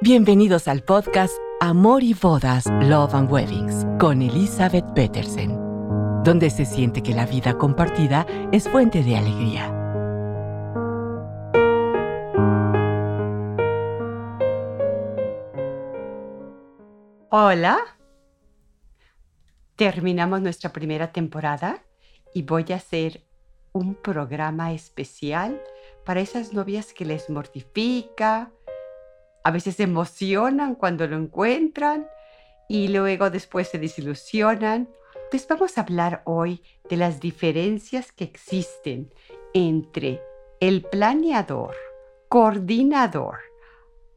Bienvenidos al podcast Amor y Bodas, Love and Weddings con Elizabeth Petersen, donde se siente que la vida compartida es fuente de alegría. Hola. Terminamos nuestra primera temporada y voy a hacer un programa especial para esas novias que les mortifica, a veces se emocionan cuando lo encuentran y luego después se desilusionan. Entonces vamos a hablar hoy de las diferencias que existen entre el planeador, coordinador,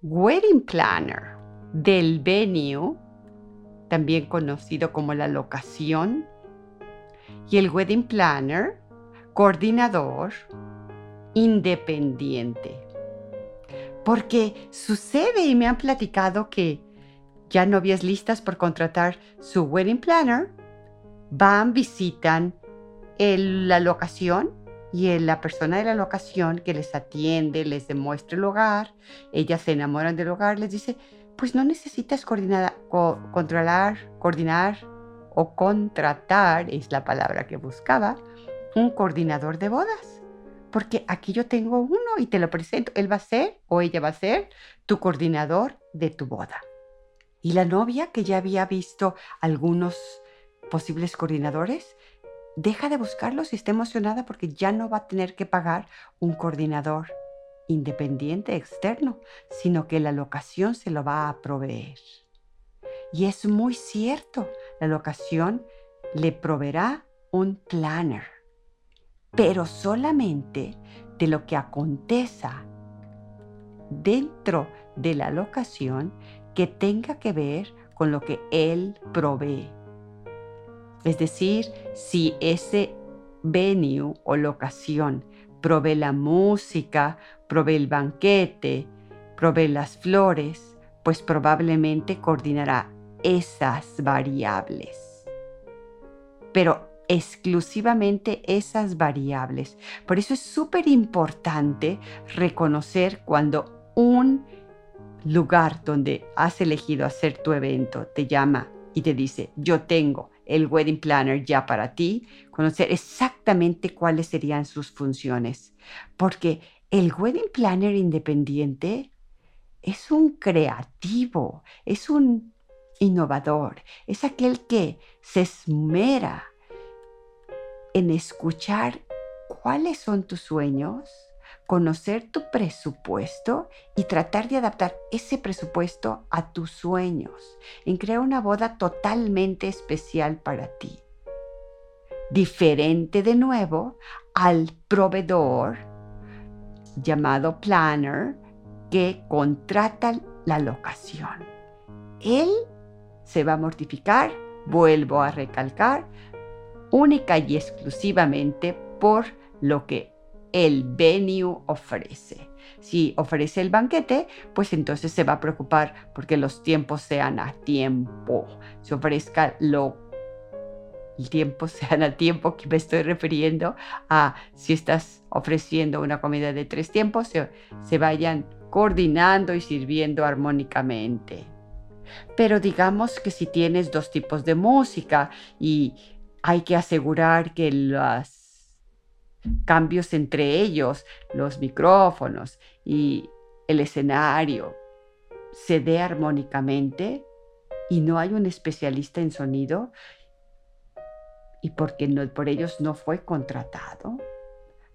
wedding planner del venue, también conocido como la locación, y el wedding planner, coordinador, independiente. Porque sucede y me han platicado que ya novias listas por contratar su wedding planner van, visitan la locación y la persona de la locación que les atiende, les demuestra el lugar, ellas se enamoran del lugar, les dice, pues no necesitas coordinar, controlar, coordinar o contratar, es la palabra que buscaba, un coordinador de bodas porque aquí yo tengo uno y te lo presento. Él va a ser o ella va a ser tu coordinador de tu boda. Y la novia que ya había visto algunos posibles coordinadores, deja de buscarlos y está emocionada porque ya no va a tener que pagar un coordinador independiente externo, sino que la locación se lo va a proveer. Y es muy cierto, la locación le proveerá un planner pero solamente de lo que aconteza dentro de la locación que tenga que ver con lo que Él provee. Es decir, si ese venue o locación provee la música, provee el banquete, provee las flores, pues probablemente coordinará esas variables. Pero exclusivamente esas variables. Por eso es súper importante reconocer cuando un lugar donde has elegido hacer tu evento te llama y te dice, yo tengo el wedding planner ya para ti, conocer exactamente cuáles serían sus funciones. Porque el wedding planner independiente es un creativo, es un innovador, es aquel que se esmera en escuchar cuáles son tus sueños, conocer tu presupuesto y tratar de adaptar ese presupuesto a tus sueños, en crear una boda totalmente especial para ti. Diferente de nuevo al proveedor llamado planner que contrata la locación. Él se va a mortificar, vuelvo a recalcar, única y exclusivamente por lo que el venue ofrece. Si ofrece el banquete, pues entonces se va a preocupar porque los tiempos sean a tiempo. Se ofrezca lo el tiempo sean a tiempo, que me estoy refiriendo a si estás ofreciendo una comida de tres tiempos, se, se vayan coordinando y sirviendo armónicamente. Pero digamos que si tienes dos tipos de música y hay que asegurar que los cambios entre ellos, los micrófonos y el escenario, se dé armónicamente y no hay un especialista en sonido y porque no, por ellos no fue contratado,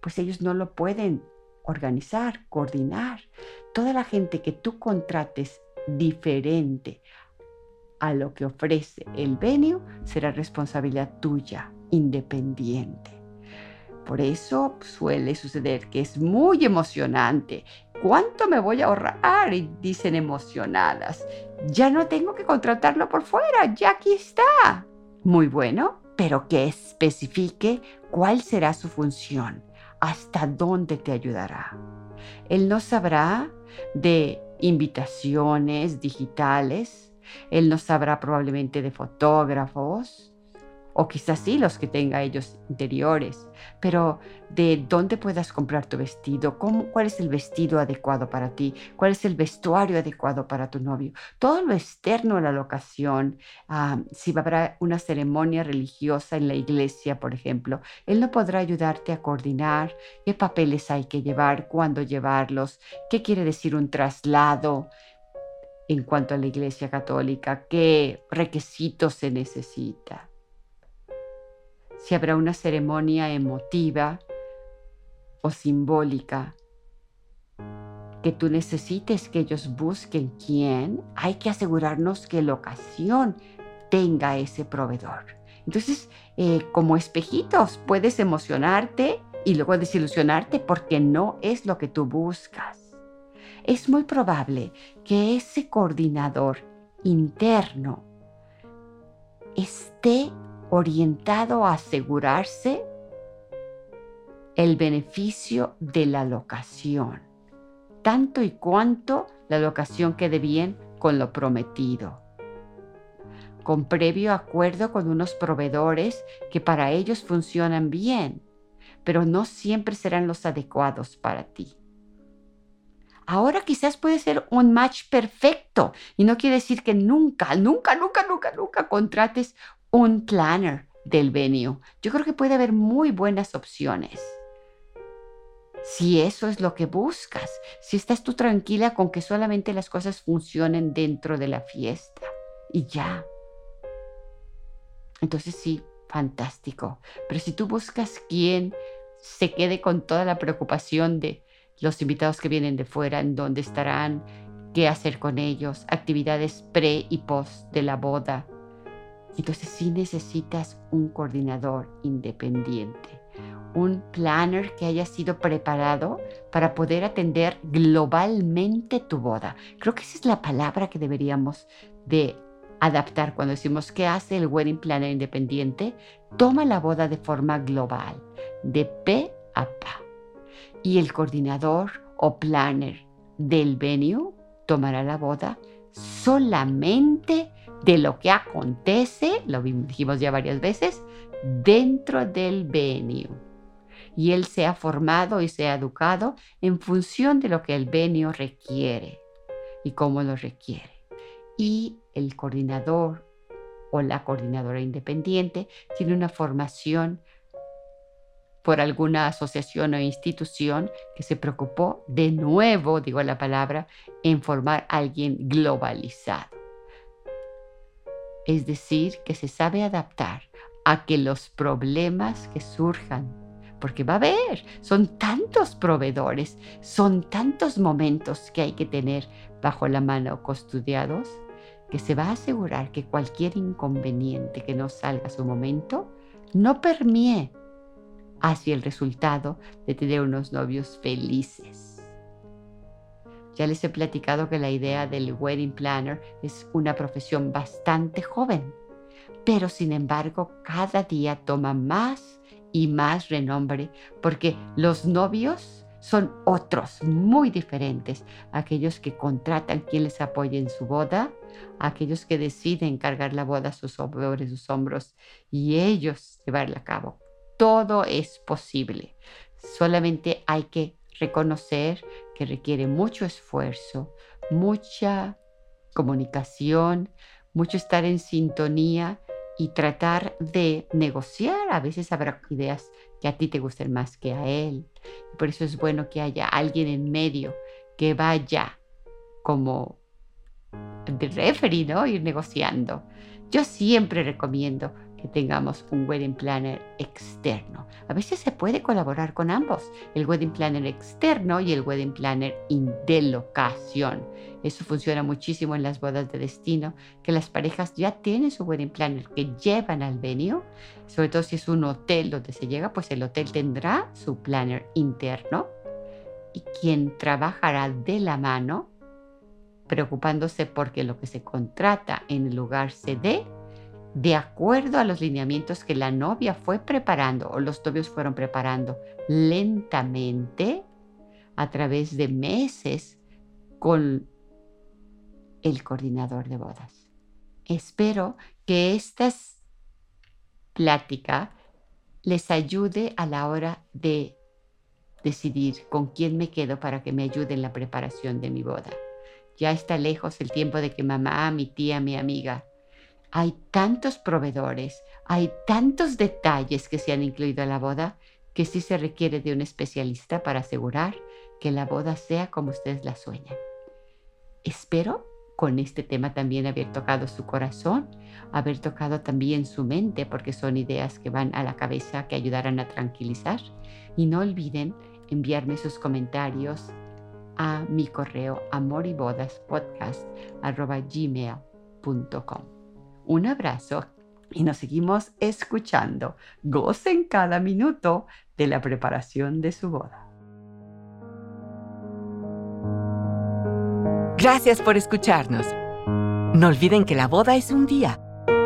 pues ellos no lo pueden organizar, coordinar. Toda la gente que tú contrates diferente a lo que ofrece el venio será responsabilidad tuya, independiente. Por eso suele suceder que es muy emocionante. ¿Cuánto me voy a ahorrar? Y dicen emocionadas. Ya no tengo que contratarlo por fuera, ya aquí está. Muy bueno, pero que especifique cuál será su función, hasta dónde te ayudará. Él no sabrá de invitaciones digitales, él no sabrá probablemente de fotógrafos, o quizás sí los que tenga ellos interiores, pero de dónde puedas comprar tu vestido, cuál es el vestido adecuado para ti, cuál es el vestuario adecuado para tu novio, todo lo externo a la locación, si haber una ceremonia religiosa en la iglesia, por ejemplo, él no podrá ayudarte a coordinar qué papeles hay que llevar, cuándo llevarlos, qué quiere decir un traslado, en cuanto a la Iglesia Católica, qué requisitos se necesita si habrá una ceremonia emotiva o simbólica que tú necesites que ellos busquen quién, hay que asegurarnos que la ocasión tenga ese proveedor. Entonces, eh, como espejitos, puedes emocionarte y luego desilusionarte porque no es lo que tú buscas. Es muy probable que ese coordinador interno esté orientado a asegurarse el beneficio de la locación, tanto y cuanto la locación quede bien con lo prometido, con previo acuerdo con unos proveedores que para ellos funcionan bien, pero no siempre serán los adecuados para ti. Ahora quizás puede ser un match perfecto y no quiere decir que nunca, nunca, nunca, nunca, nunca contrates un planner del venue. Yo creo que puede haber muy buenas opciones. Si eso es lo que buscas, si estás tú tranquila con que solamente las cosas funcionen dentro de la fiesta y ya. Entonces sí, fantástico. Pero si tú buscas quien se quede con toda la preocupación de los invitados que vienen de fuera, en dónde estarán, qué hacer con ellos, actividades pre y post de la boda, entonces sí necesitas un coordinador independiente, un planner que haya sido preparado para poder atender globalmente tu boda. Creo que esa es la palabra que deberíamos de adaptar cuando decimos qué hace el wedding planner independiente. Toma la boda de forma global, de P a P. Y el coordinador o planner del venue tomará la boda solamente de lo que acontece, lo dijimos ya varias veces, dentro del venue. Y él se ha formado y se ha educado en función de lo que el venue requiere y cómo lo requiere. Y el coordinador o la coordinadora independiente tiene una formación por alguna asociación o institución que se preocupó de nuevo, digo la palabra, en formar a alguien globalizado. Es decir, que se sabe adaptar a que los problemas que surjan, porque va a haber, son tantos proveedores, son tantos momentos que hay que tener bajo la mano custodiados, que se va a asegurar que cualquier inconveniente que no salga a su momento no permee hacia el resultado de tener unos novios felices. Ya les he platicado que la idea del wedding planner es una profesión bastante joven, pero sin embargo cada día toma más y más renombre porque los novios son otros muy diferentes, aquellos que contratan quien les apoye en su boda, aquellos que deciden cargar la boda sobre sus hombros y ellos llevarla a cabo. Todo es posible. Solamente hay que reconocer que requiere mucho esfuerzo, mucha comunicación, mucho estar en sintonía y tratar de negociar. A veces habrá ideas que a ti te gusten más que a él. por eso es bueno que haya alguien en medio que vaya como de referee, ¿no? Ir negociando. Yo siempre recomiendo tengamos un wedding planner externo. A veces se puede colaborar con ambos, el wedding planner externo y el wedding planner de locación. Eso funciona muchísimo en las bodas de destino, que las parejas ya tienen su wedding planner que llevan al venue, sobre todo si es un hotel donde se llega, pues el hotel tendrá su planner interno y quien trabajará de la mano preocupándose porque lo que se contrata en el lugar se dé de acuerdo a los lineamientos que la novia fue preparando o los novios fueron preparando lentamente a través de meses con el coordinador de bodas. Espero que estas plática les ayude a la hora de decidir con quién me quedo para que me ayude en la preparación de mi boda. Ya está lejos el tiempo de que mamá, mi tía, mi amiga. Hay tantos proveedores, hay tantos detalles que se han incluido en la boda que sí se requiere de un especialista para asegurar que la boda sea como ustedes la sueñan. Espero con este tema también haber tocado su corazón, haber tocado también su mente, porque son ideas que van a la cabeza que ayudarán a tranquilizar. Y no olviden enviarme sus comentarios a mi correo amoribodaspodcast.gmail.com. Un abrazo y nos seguimos escuchando. Gocen cada minuto de la preparación de su boda. Gracias por escucharnos. No olviden que la boda es un día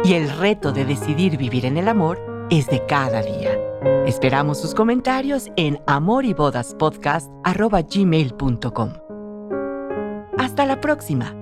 y el reto de decidir vivir en el amor es de cada día. Esperamos sus comentarios en amoribodaspodcast.gmail.com. Hasta la próxima.